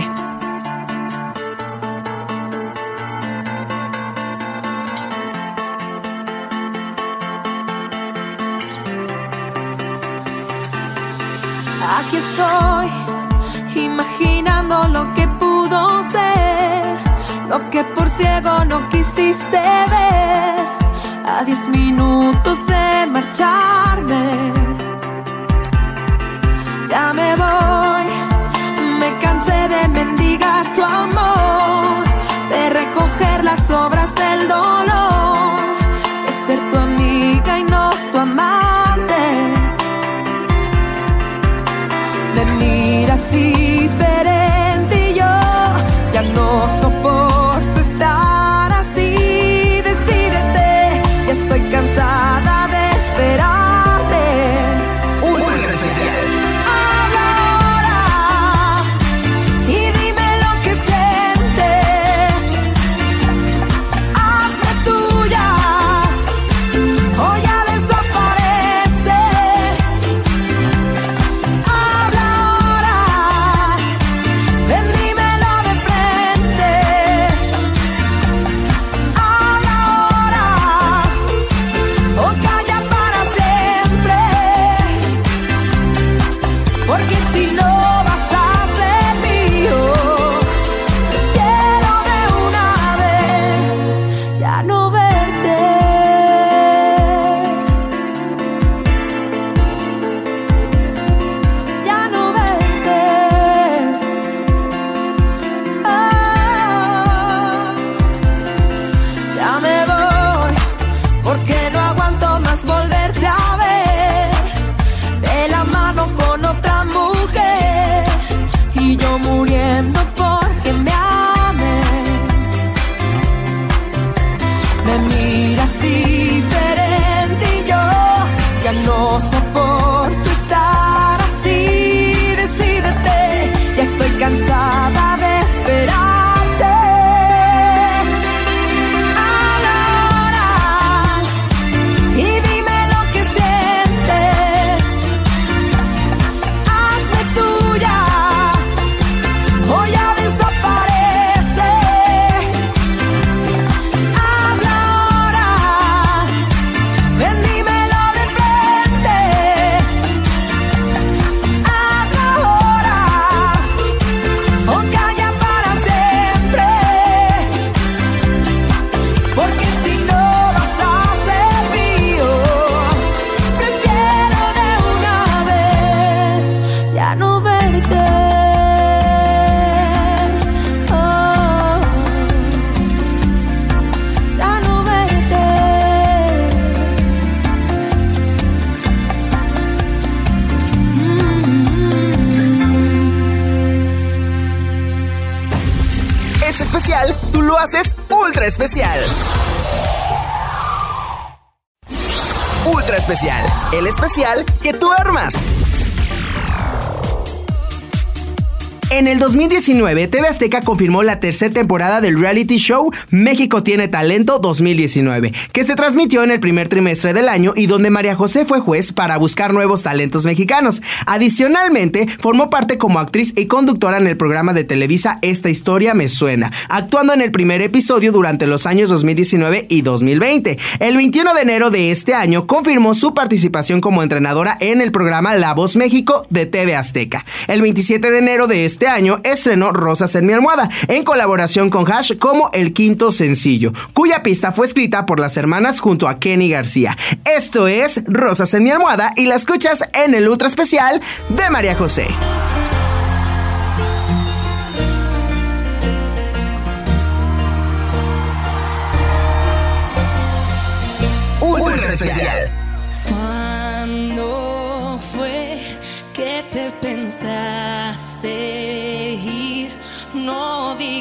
Aquí estoy, imaginando lo que por ciego no quisiste ver, a diez minutos de marcharme. Ya me voy, me cansé de mendigar tu amor, de recoger las obras del dolor, 2019, TV Azteca confirmó la tercera temporada del reality show México tiene talento 2019, que se transmitió en el primer trimestre del año y donde María José fue juez para buscar nuevos talentos mexicanos. Adicionalmente, formó parte como actriz y conductora en el programa de Televisa Esta historia me suena, actuando en el primer episodio durante los años 2019 y 2020. El 21 de enero de este año confirmó su participación como entrenadora en el programa La Voz México de TV Azteca. El 27 de enero de este año Rosas en mi almohada, en colaboración con Hash como el quinto sencillo, cuya pista fue escrita por las hermanas junto a Kenny García. Esto es Rosas en mi almohada y la escuchas en el ultra especial de María José. Ultra especial.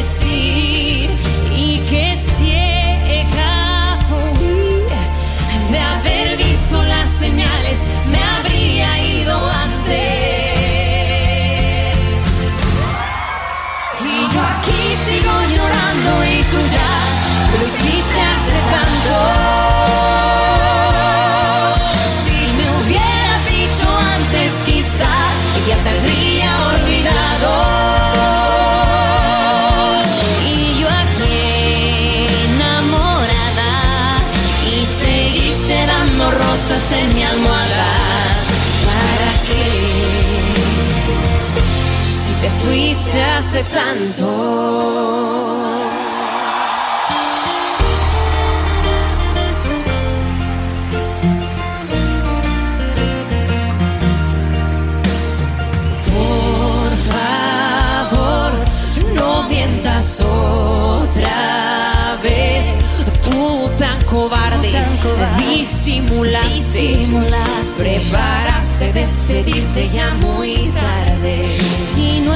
Y que ciega fui de haber visto las señales, me habría ido antes. Y yo aquí sigo llorando y tú ya lo hiciste hace tanto. Hace tanto. Por favor, no mientas otra vez. Tú tan cobarde, disimulaste, preparaste despedirte ya muy tarde. Si no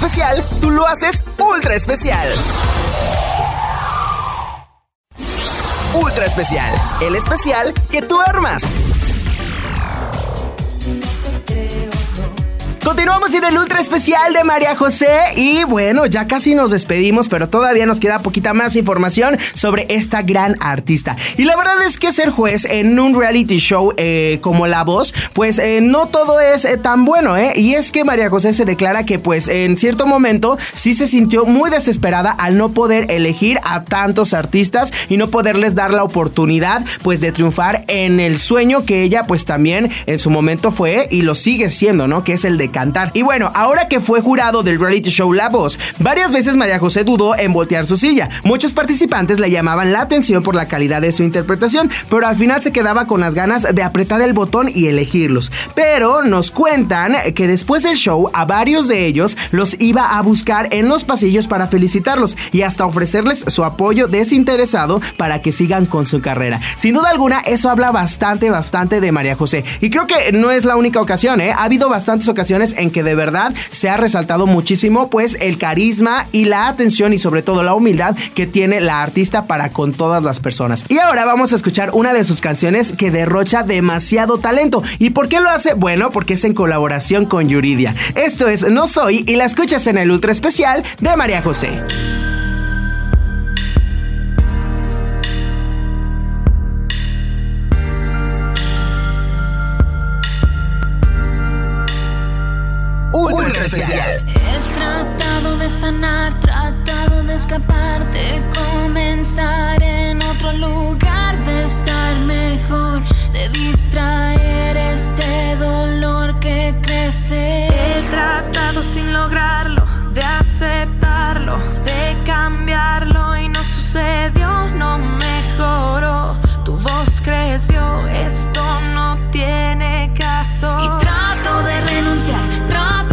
especial, tú lo haces ultra especial. Ultra especial, el especial que tú armas. Continuamos en el ultra especial de María José y bueno, ya casi nos despedimos, pero todavía nos queda poquita más información sobre esta gran artista. Y la verdad es que ser juez en un reality show eh, como La Voz, pues eh, no todo es eh, tan bueno, ¿eh? Y es que María José se declara que pues en cierto momento sí se sintió muy desesperada al no poder elegir a tantos artistas y no poderles dar la oportunidad pues de triunfar en el sueño que ella pues también en su momento fue y lo sigue siendo, ¿no? Que es el de Y bueno, ahora que fue jurado del reality show La Voz, varias veces María José dudó en voltear su silla. Muchos participantes le llamaban la atención por la calidad de su interpretación, pero al final se quedaba con las ganas de apretar el botón y elegirlos. Pero nos cuentan que después del show a varios de ellos los iba a buscar en los pasillos para felicitarlos y hasta ofrecerles su apoyo desinteresado para que sigan con su carrera. Sin duda alguna, eso habla bastante, bastante de María José. Y creo que no es la única ocasión, ¿eh? Ha habido bastantes ocasiones en que de verdad se ha resaltado muchísimo, pues, el carisma y la atención y sobre todo la humildad que tiene la artista para con todas las personas. Y ahora vamos a escuchar una de sus canciones que derrocha demasiado talento. ¿Y por qué lo hace? Bueno, porque es en colaboración con Yuridia. Esto es No Soy y la escuchas en el ultra especial de María José. Sanar, tratado de escapar, de comenzar en otro lugar, de estar mejor, de distraer este dolor que crece. He tratado sin lograrlo, de aceptarlo, de cambiarlo y no sucedió, no mejoró. Tu voz creció, esto no tiene caso. Y trato de renunciar, trato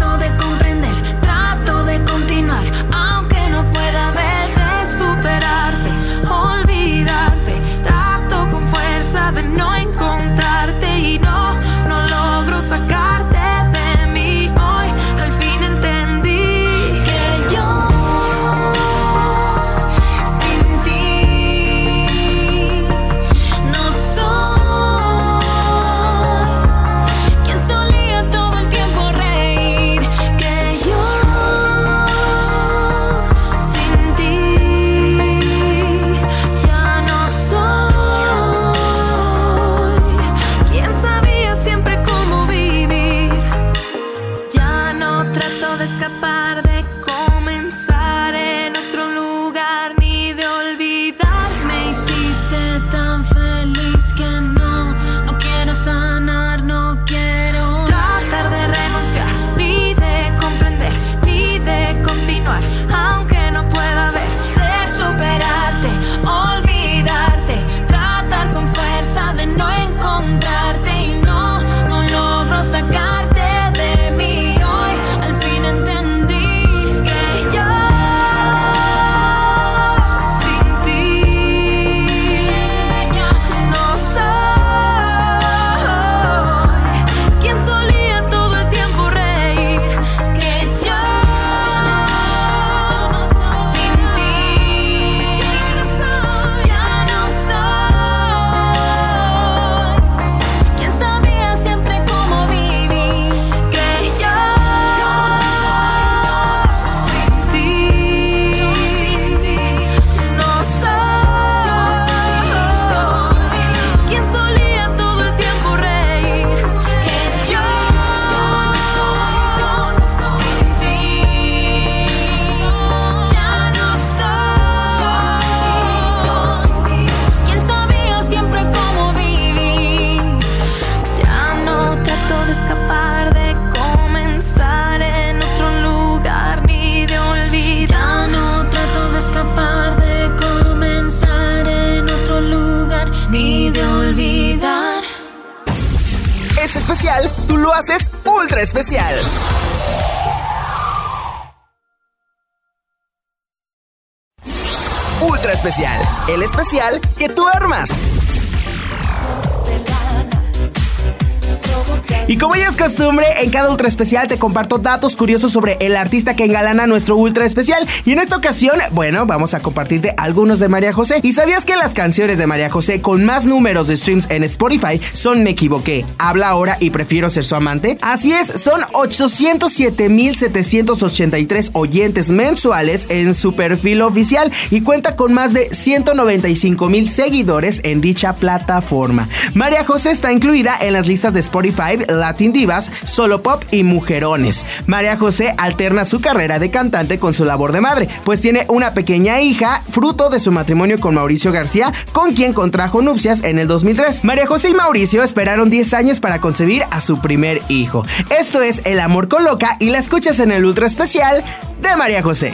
el especial que tú armas. Y como ya es costumbre, en cada ultra especial te comparto datos curiosos sobre el artista que engalana nuestro ultra especial. Y en esta ocasión, bueno, vamos a compartirte algunos de María José. ¿Y sabías que las canciones de María José con más números de streams en Spotify son Me equivoqué, habla ahora y prefiero ser su amante? Así es, son 807.783 oyentes mensuales en su perfil oficial y cuenta con más de 195 mil seguidores en dicha plataforma. María José está incluida en las listas de Spotify 25 Latin Divas, Solo Pop y Mujerones. María José alterna su carrera de cantante con su labor de madre, pues tiene una pequeña hija, fruto de su matrimonio con Mauricio García, con quien contrajo nupcias en el 2003. María José y Mauricio esperaron 10 años para concebir a su primer hijo. Esto es El Amor con Loca y la escuchas en el ultra especial de María José.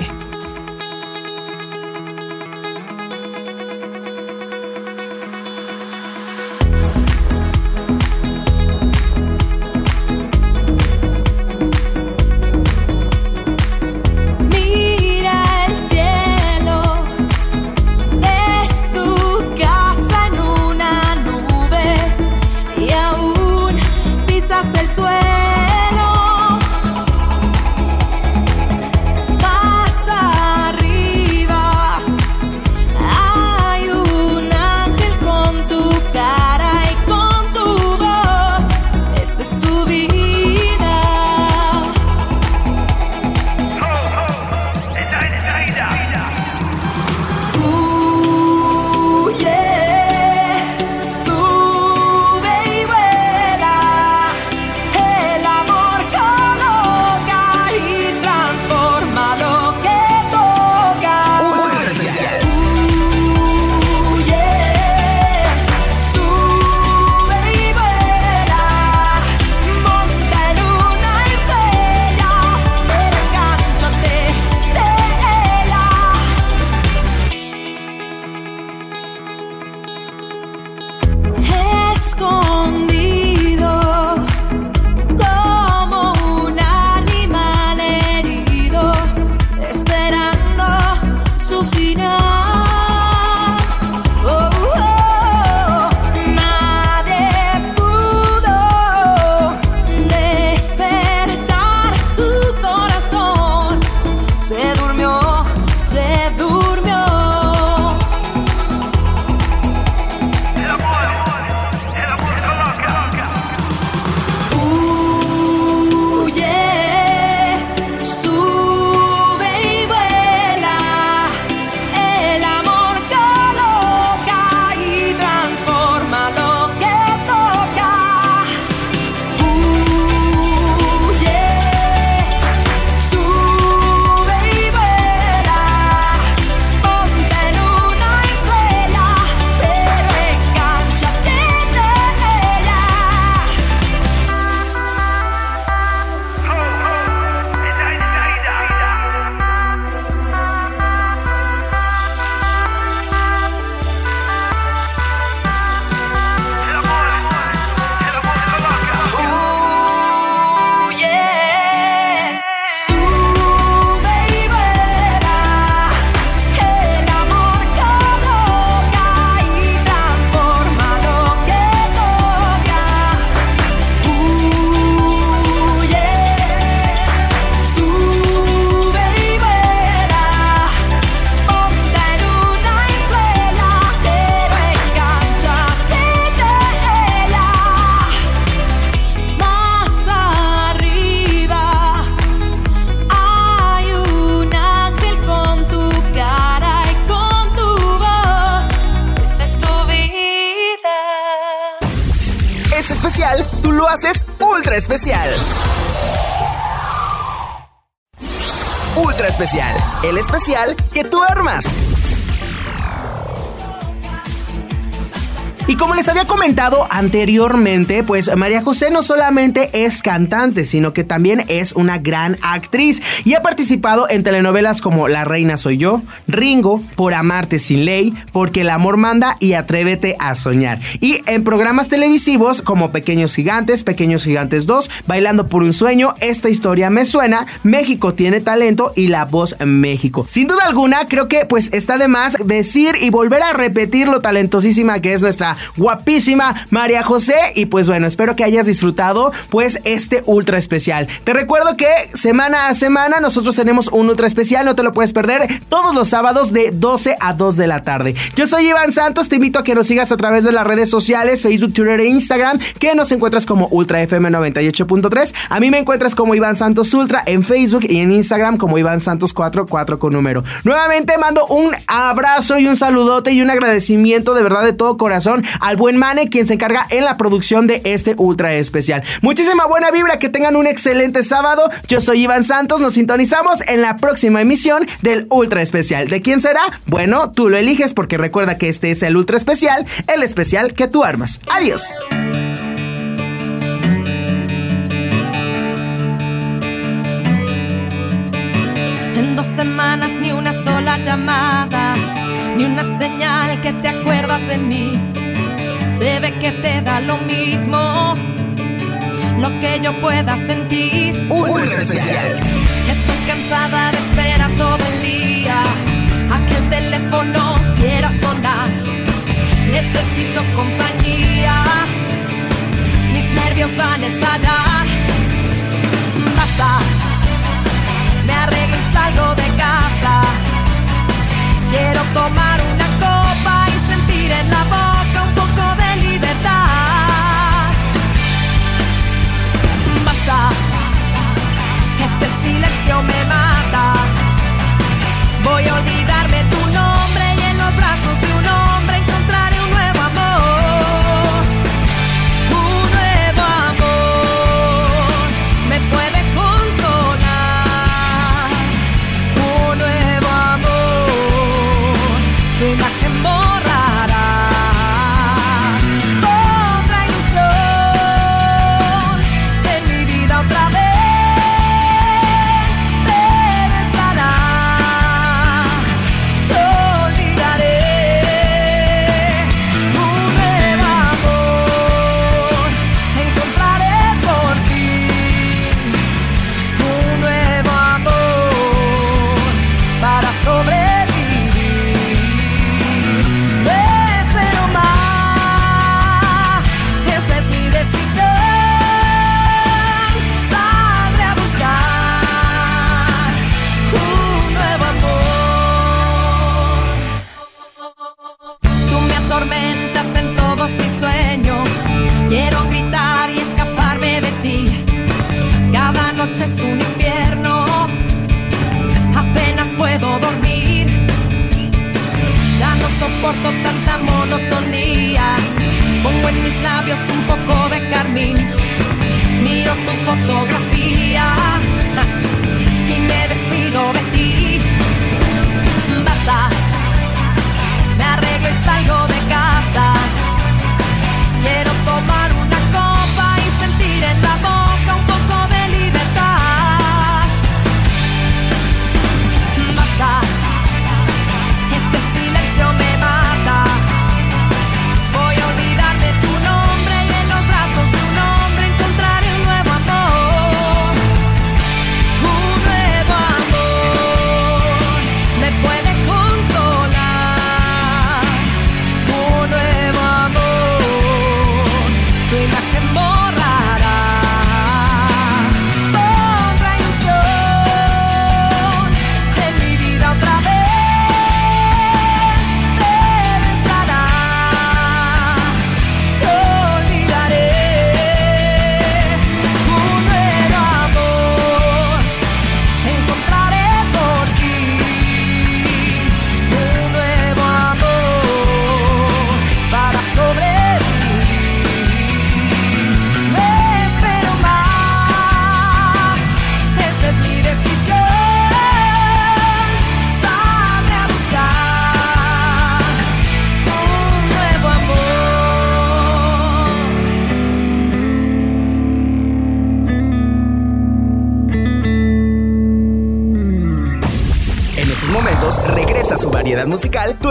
Les había comentado anteriormente, pues María José no solamente es cantante, sino que también es una gran actriz y ha participado en telenovelas como La Reina Soy Yo, Ringo, Por Amarte Sin Ley, Porque el Amor Manda y Atrévete a Soñar. Y en programas televisivos como Pequeños Gigantes, Pequeños Gigantes 2, Bailando por un Sueño, Esta Historia Me Suena, México Tiene Talento y La Voz México. Sin duda alguna, creo que pues está de más decir y volver a repetir lo talentosísima que es nuestra guapísima María José. Y pues bueno, espero que hayas disfrutado pues este ultra especial. Te recuerdo que semana a semana nosotros tenemos un ultra especial, no te lo puedes perder todos los sábados de 12 a 2 de la tarde. Yo soy Iván Santos, te invito a que nos sigas a través de las redes sociales, Facebook, Twitter e Instagram, que nos encuentras como Ultra FM 98.3. A mí me encuentras como Iván Santos Ultra en Facebook y en Instagram como Iván Santos 44 con número. Nuevamente mando un abrazo y un saludote y un agradecimiento de verdad de todo corazón al buen Mane, quien se encarga en la producción de este ultra especial. Muchísima buena vibra, que tengan un excelente sábado. Yo soy Iván Santos, nos sintonizamos en la próxima emisión del ultra especial. ¿De quién será? Bueno, tú lo eliges porque recuerda que este es el ultra especial, el especial que tú armas. Adiós. En dos semanas ni una sola llamada, ni una señal que te acuerdas de mí. Se ve que te da lo mismo lo que yo pueda sentir. Ultra especial. Estoy cansada de esperar todo el día a que el teléfono quiera sonar. Necesito compañía, mis nervios van a estallar. Basta, me arreglo y salgo de casa. Quiero tomar una copa y sentir en la boca silencio me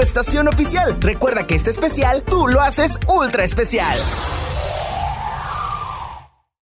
estación oficial. Recuerda que este especial tú lo haces ultra especial.